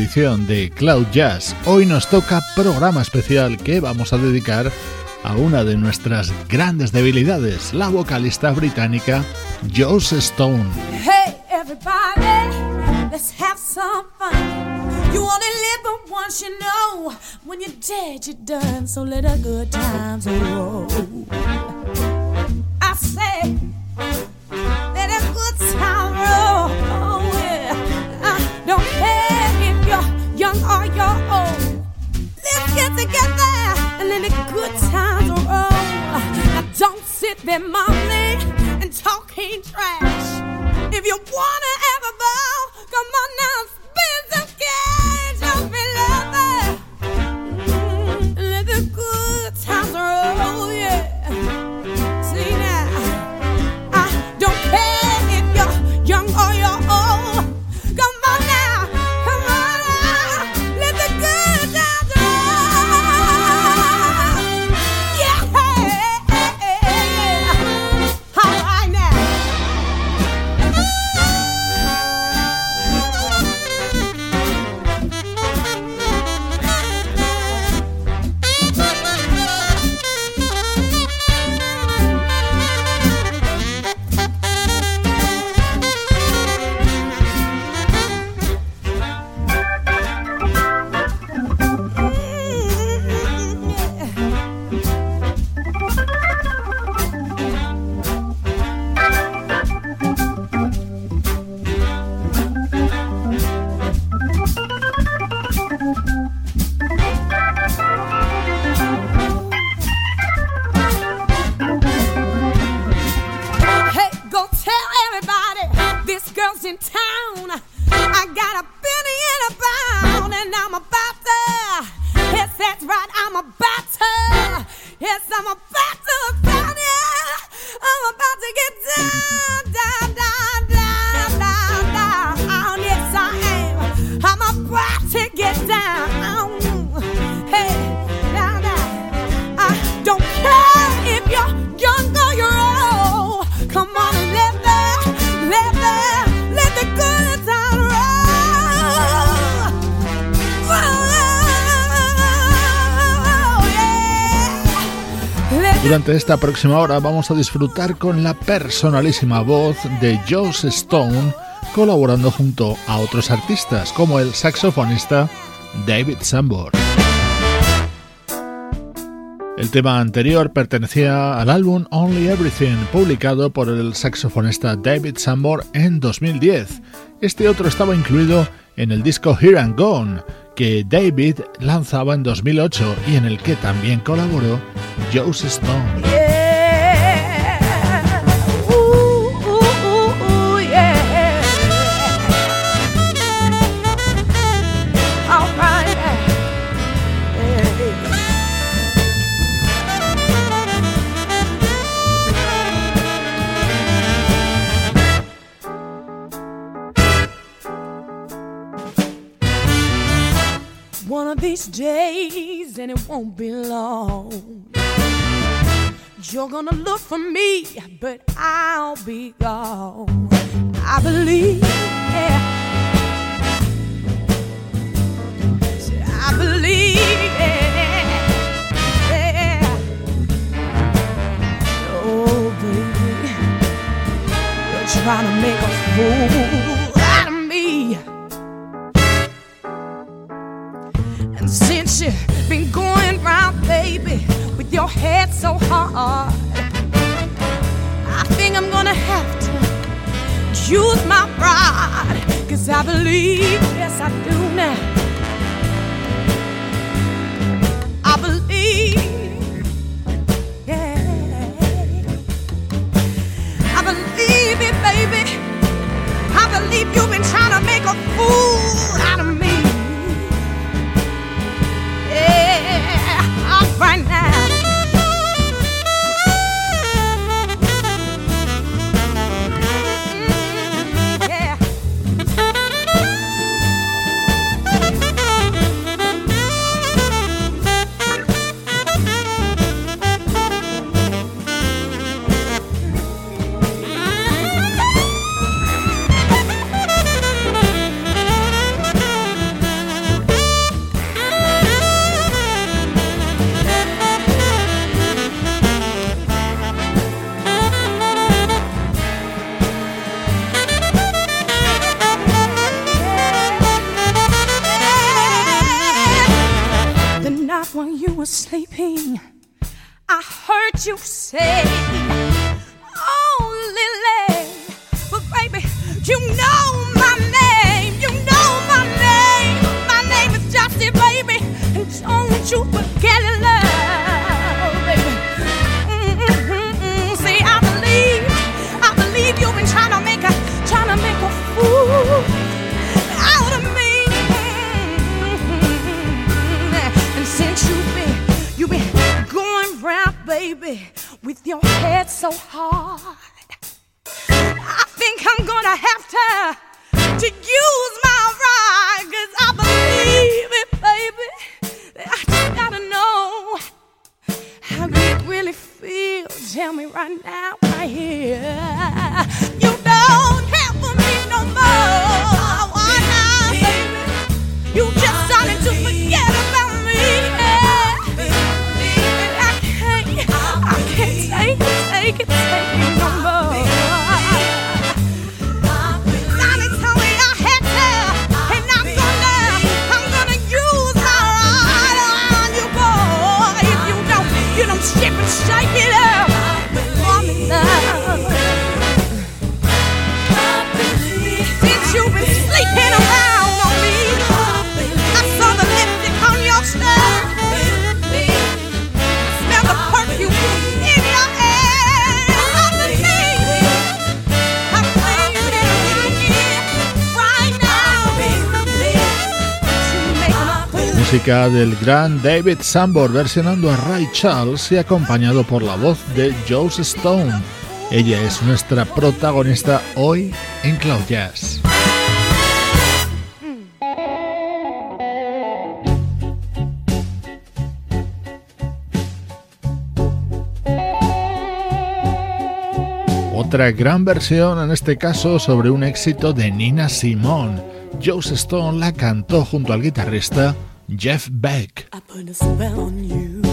De Cloud Jazz. Hoy nos toca programa especial que vamos a dedicar a una de nuestras grandes debilidades, la vocalista británica Joss Stone. Hey everybody, let's have some fun. You only live but once, you know. When you're dead, you're done. So let good times. I say, good roll. Get together and let the good times roll. Now don't sit there mumbling and talking trash. If you wanna have a ball, come on now, spend some cash. Esta próxima hora vamos a disfrutar con la personalísima voz de Joss Stone colaborando junto a otros artistas como el saxofonista David Sambor. El tema anterior pertenecía al álbum Only Everything, publicado por el saxofonista David Sambor en 2010. Este otro estaba incluido en el disco Here and Gone, que David lanzaba en 2008 y en el que también colaboró Joe Stone. Won't be long. You're gonna look for me, but I'll be gone. I believe, yeah. I believe, yeah. yeah. Oh, baby, you're trying to make a fool out of me. And Since you've been going round, baby, with your head so hard, I think I'm gonna have to use my pride. Cause I believe, yes, I do now. I believe, yeah. I believe it, baby. I believe you've been trying to make a fool out of me. right now. del gran David Sambor versionando a Ray Charles y acompañado por la voz de Joe Stone. Ella es nuestra protagonista hoy en Cloud Jazz. Otra gran versión, en este caso sobre un éxito de Nina Simone. Joe Stone la cantó junto al guitarrista Jeff Beck. I put a spell on you.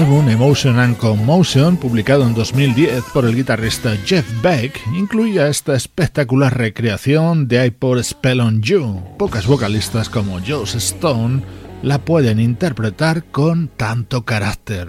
álbum Emotion and Commotion, publicado en 2010 por el guitarrista Jeff Beck, incluía esta espectacular recreación de I Pour Spell on You. Pocas vocalistas como Joss Stone la pueden interpretar con tanto carácter.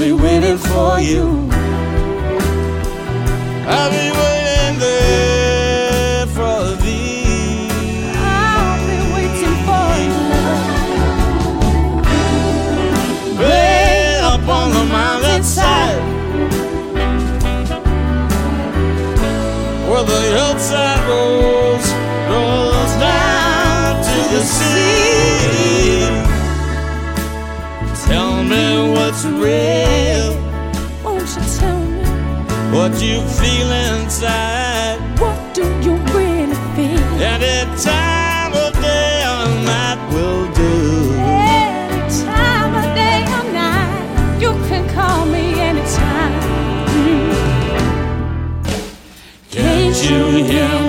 be waiting for you. I'll be waiting there for thee. I'll be waiting for you. Way up on the mountainside, where the hillside rolls. it's real. Won't you tell me what you feel inside? What do you really feel? Any time of day or night will do. Any time of day or night, you can call me anytime. Can't you hear?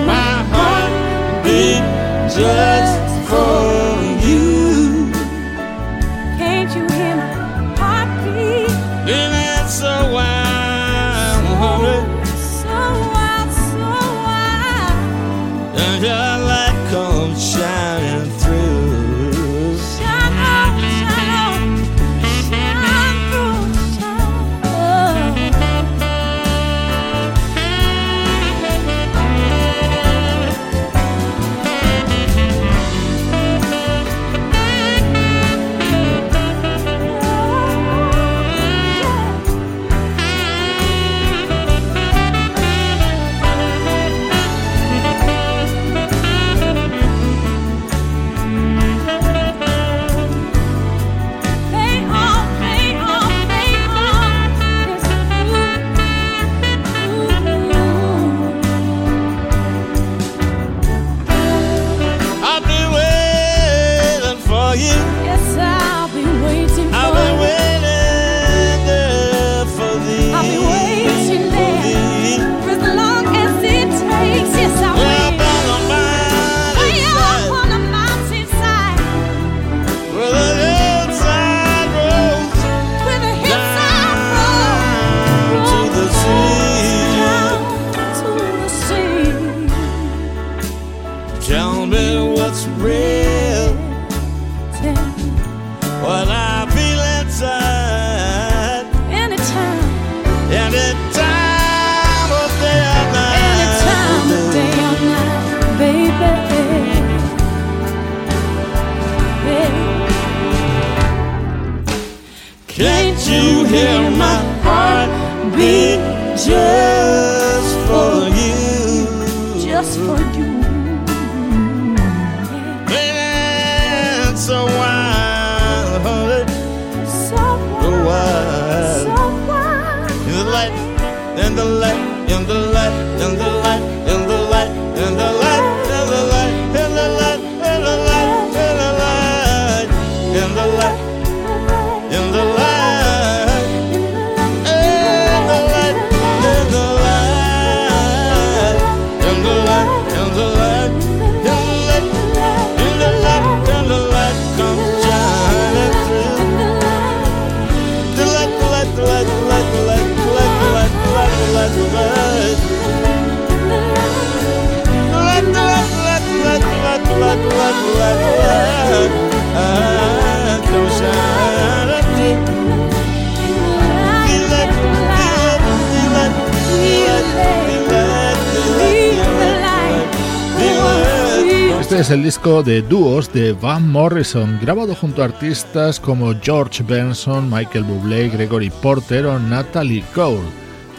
Es el disco de dúos de Van Morrison, grabado junto a artistas como George Benson, Michael Bublé, Gregory Porter o Natalie Cole.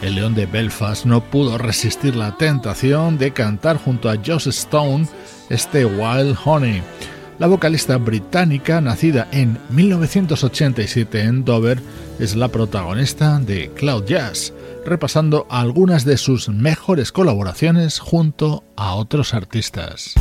El León de Belfast no pudo resistir la tentación de cantar junto a Joss Stone este Wild Honey. La vocalista británica, nacida en 1987 en Dover, es la protagonista de Cloud Jazz, repasando algunas de sus mejores colaboraciones junto a otros artistas.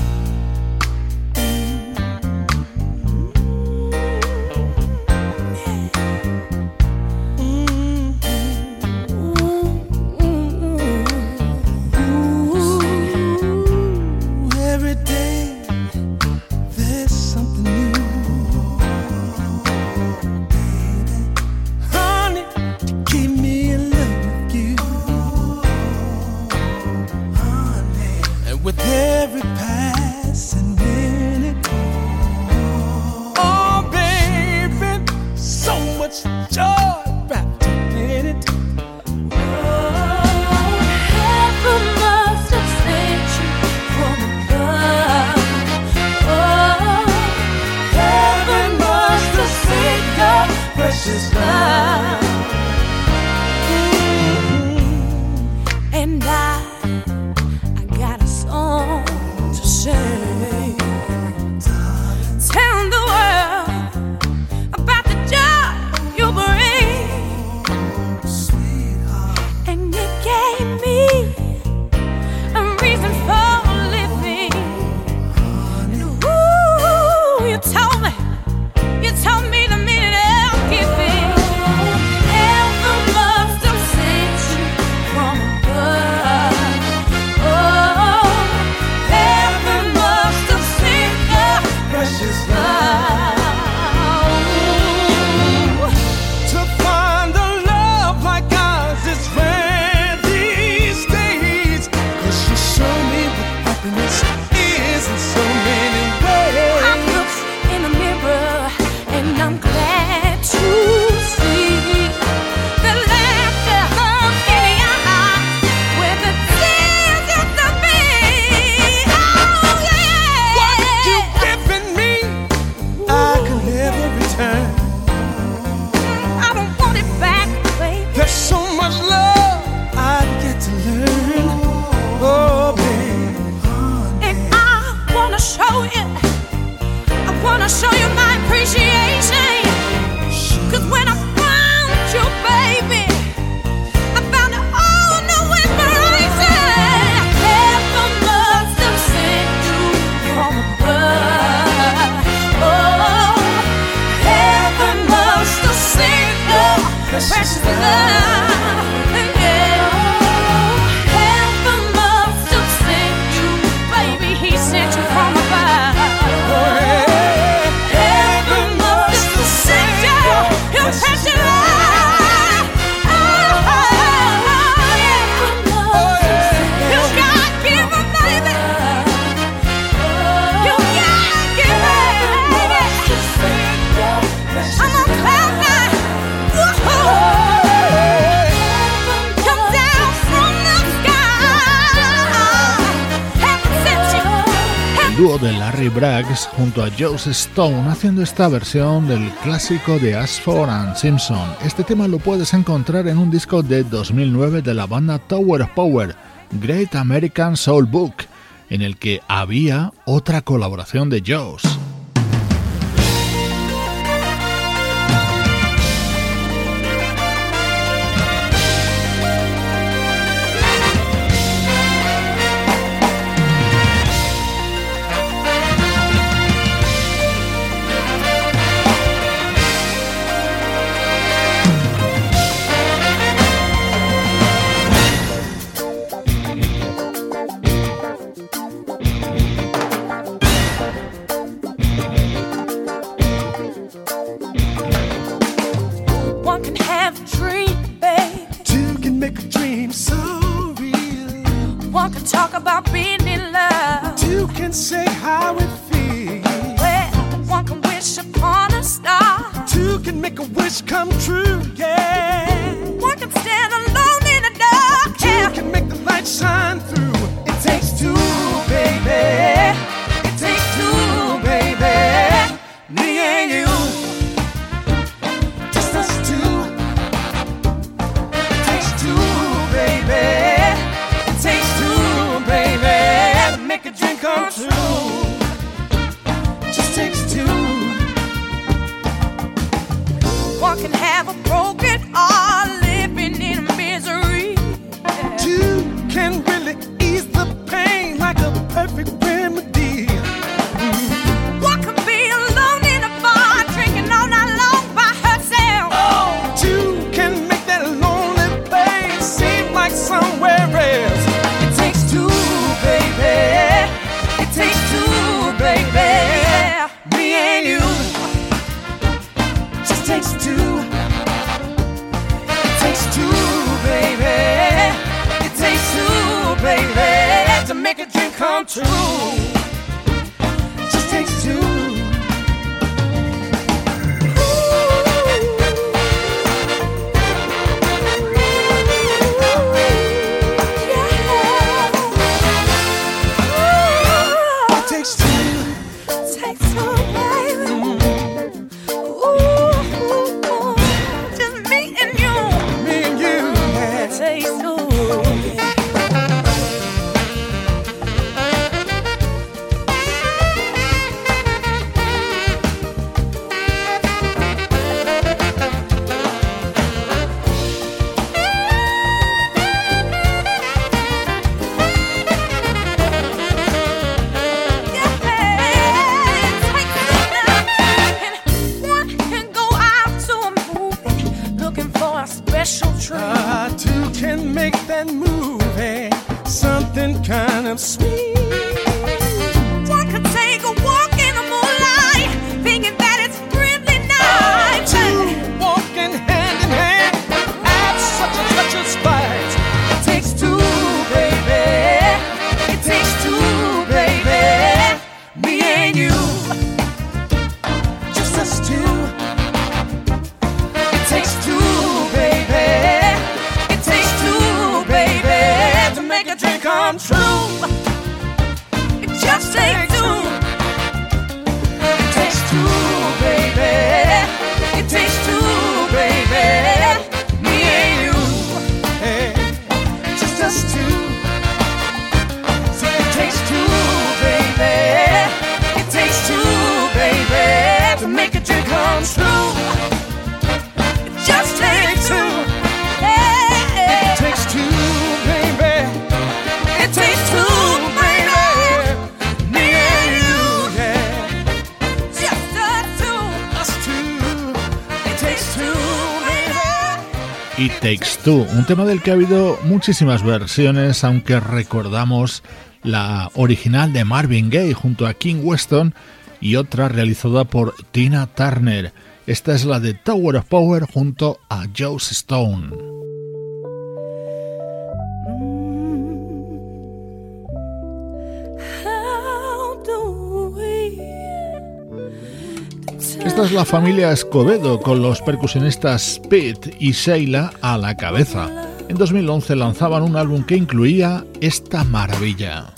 just love. precious, love. Braggs junto a Joseph Stone haciendo esta versión del clásico de Ashford and Simpson. Este tema lo puedes encontrar en un disco de 2009 de la banda Tower of Power, Great American Soul Book, en el que había otra colaboración de Joss. Un tema del que ha habido muchísimas versiones, aunque recordamos la original de Marvin Gaye junto a King Weston y otra realizada por Tina Turner. Esta es la de Tower of Power junto a Joe Stone. Esta es la familia Escobedo con los percusionistas Pete y Sheila a la cabeza. En 2011 lanzaban un álbum que incluía esta maravilla.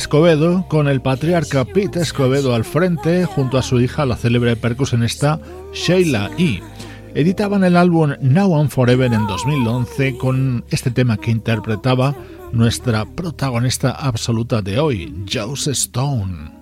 Escobedo, con el patriarca Pete Escobedo al frente, junto a su hija, la célebre percusionista Sheila E. Editaban el álbum Now and Forever en 2011 con este tema que interpretaba nuestra protagonista absoluta de hoy, Joss Stone.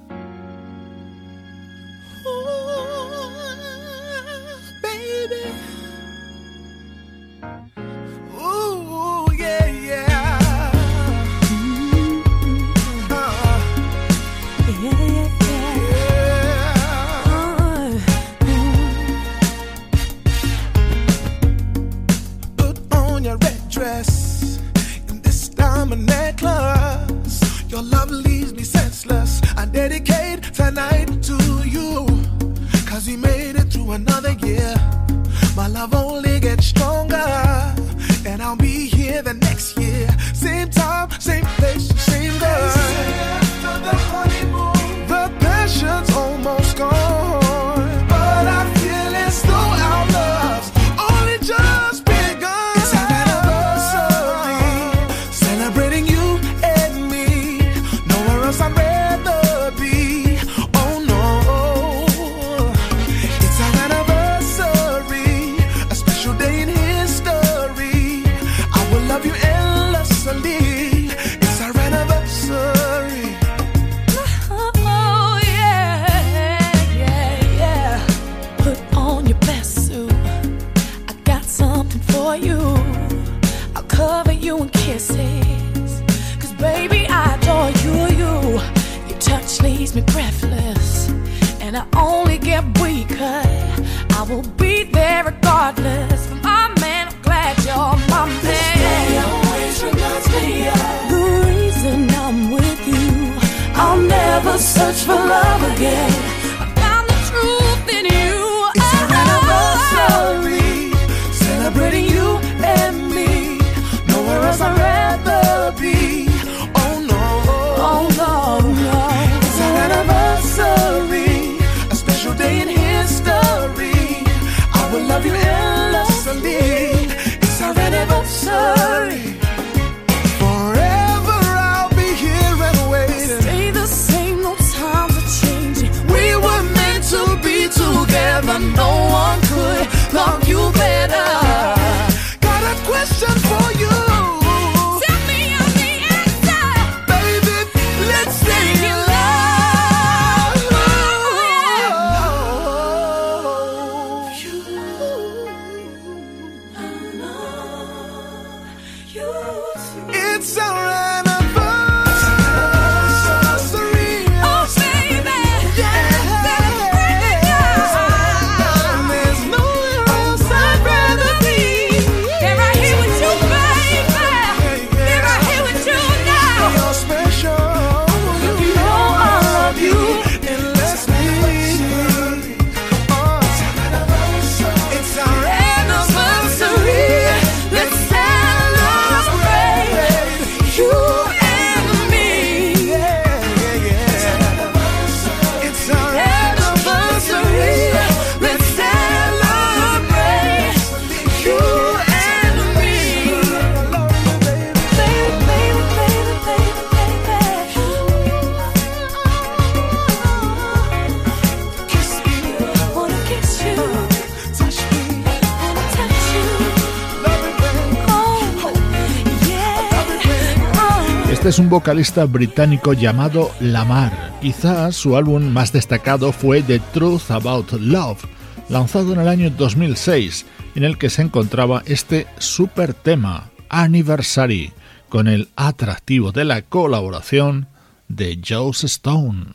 un vocalista británico llamado Lamar. Quizás su álbum más destacado fue The Truth About Love, lanzado en el año 2006, en el que se encontraba este super tema, Anniversary, con el atractivo de la colaboración de Joe Stone.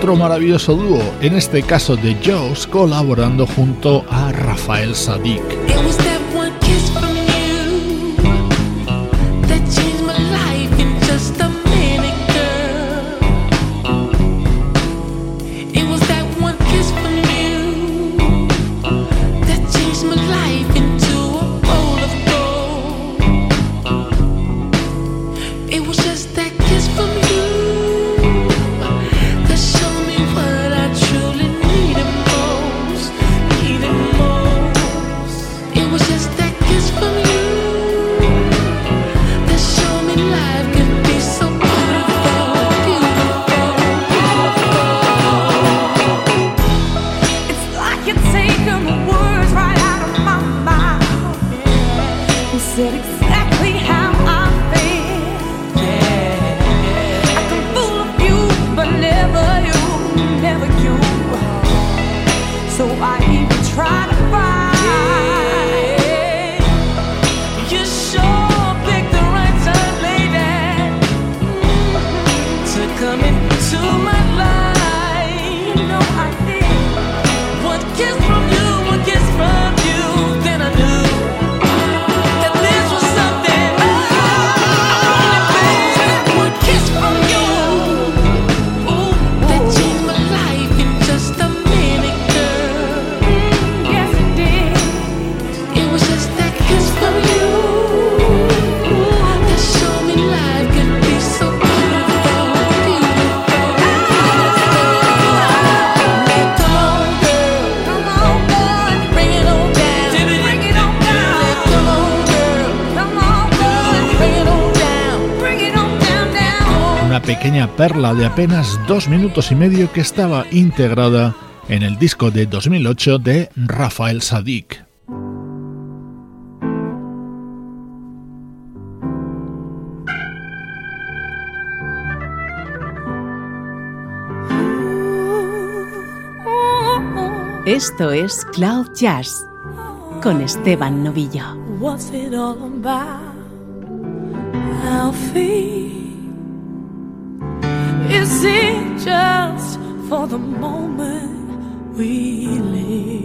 otro maravilloso dúo, en este caso de Joes, colaborando junto a Rafael Sadik. Pequeña perla de apenas dos minutos y medio que estaba integrada en el disco de 2008 de Rafael Sadik. Esto es Cloud Jazz con Esteban Novillo. What's it all about? Is it just for the moment we live?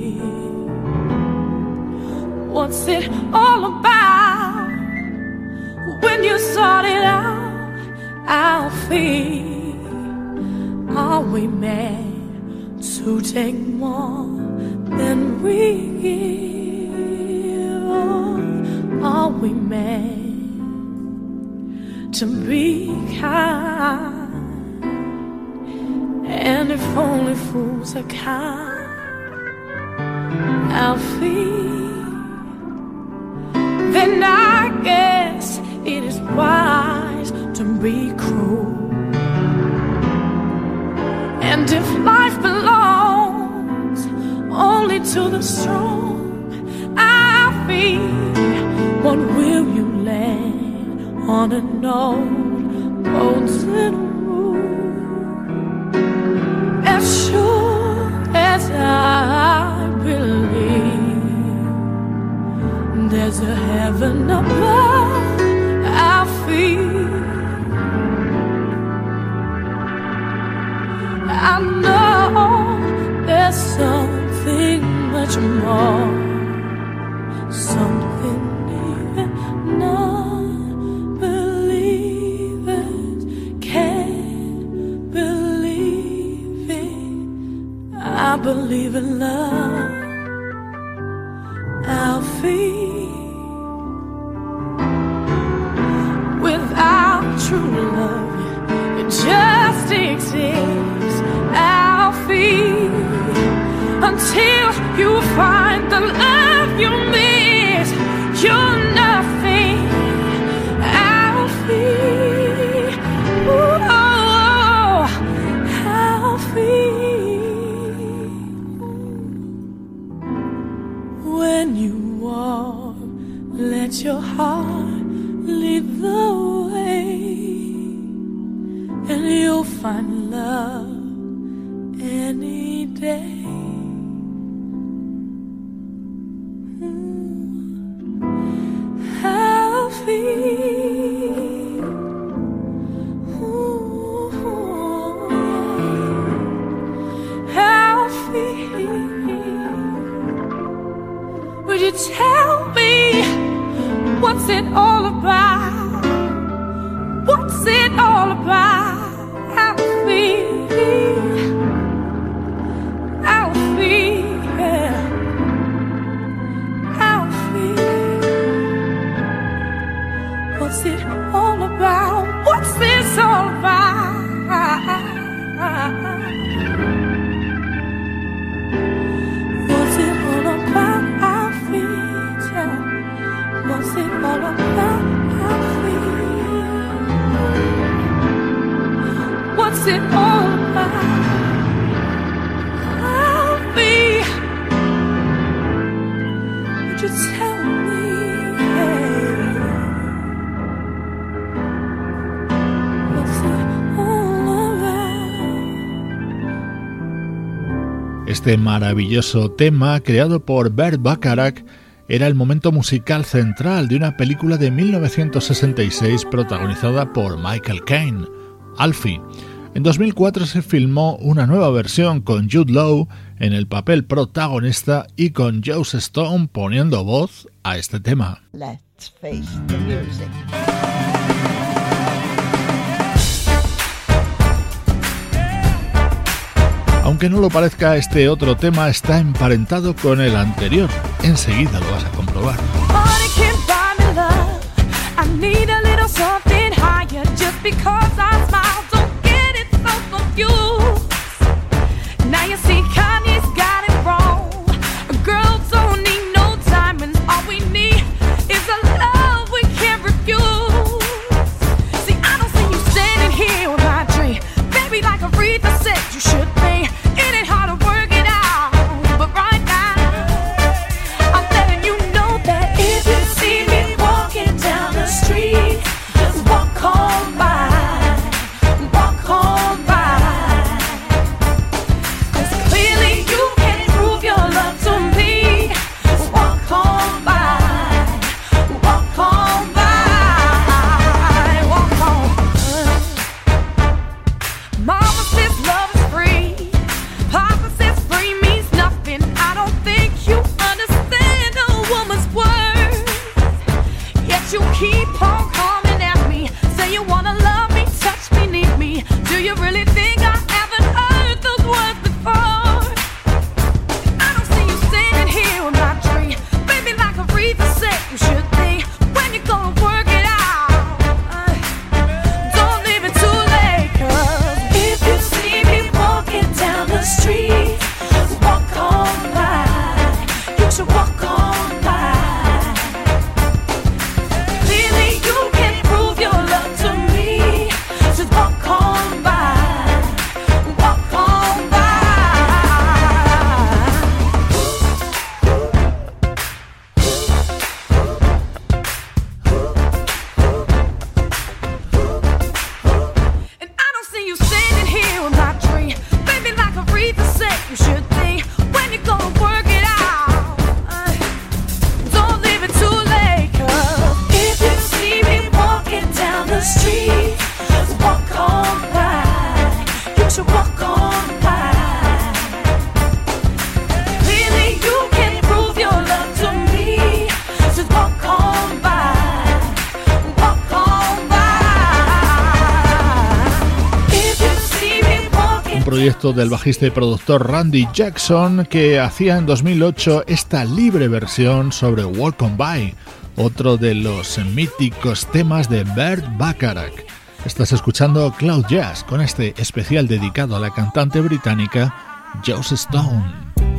What's it all about? When you sort it out, Alfie, are we meant to take more than we give? Are we meant to be kind? And if only fools are kind, Alfie, then I guess it is wise to be cruel. And if life belongs only to the strong, feel what will you land on an old golden rule? As sure as I believe there's a heaven above, I feel. I know there's something much more, Este maravilloso tema, creado por Bert Bacharach, era el momento musical central de una película de 1966 protagonizada por Michael Caine, Alfie. En 2004 se filmó una nueva versión con Jude Law en el papel protagonista y con Joe Stone poniendo voz a este tema. Aunque no lo parezca, este otro tema está emparentado con el anterior. Enseguida lo vas a comprobar. proyecto del bajista y productor Randy Jackson que hacía en 2008 esta libre versión sobre Walk on By, otro de los míticos temas de Bert Bacharach. Estás escuchando Cloud Jazz con este especial dedicado a la cantante británica Joss Stone.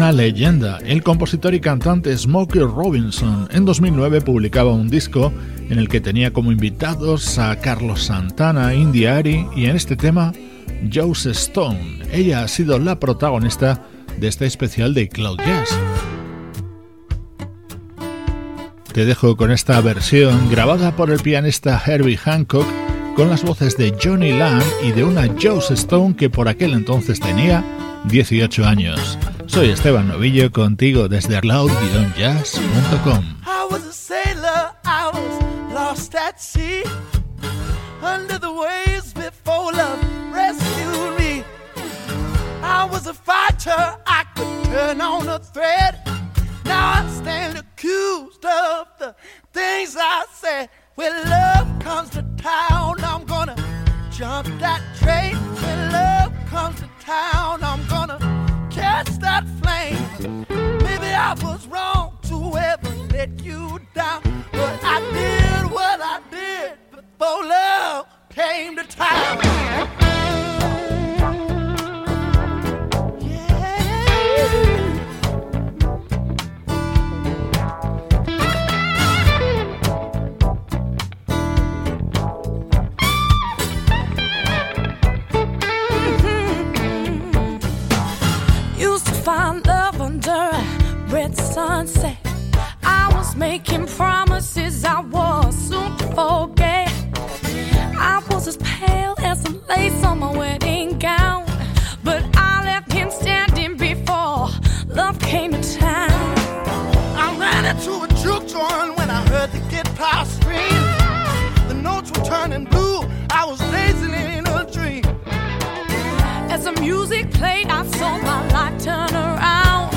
Una leyenda. El compositor y cantante Smokey Robinson en 2009 publicaba un disco en el que tenía como invitados a Carlos Santana, Indy Ari y en este tema Josie Stone. Ella ha sido la protagonista de este especial de Cloud Jazz. Te dejo con esta versión grabada por el pianista Herbie Hancock con las voces de Johnny Land y de una Josie Stone que por aquel entonces tenía 18 años. Soy Esteban Novillo contigo desde loud-jazz.com. I was a sailor, I was lost at sea. Under the waves before love rescued me. I was a fighter, I could turn on a thread. Now I stand accused of the things I said. When love comes to town, I'm gonna jump that train. When love comes to town, I'm catch that flame. Maybe I was wrong to ever let you down, but I did what I did before love came to town. Find love under a red sunset. I was making promises I was soon to forget. I was as pale as the lace on my wedding gown, but I left him standing before love came to town. I ran into a juke joint when I heard the guitar scream. The notes were turning blue. I was dazing music played, I saw my life turn around.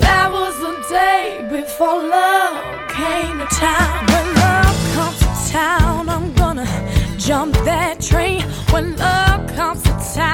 That was the day before love came to town. When love comes to town, I'm gonna jump that train. When love comes to town,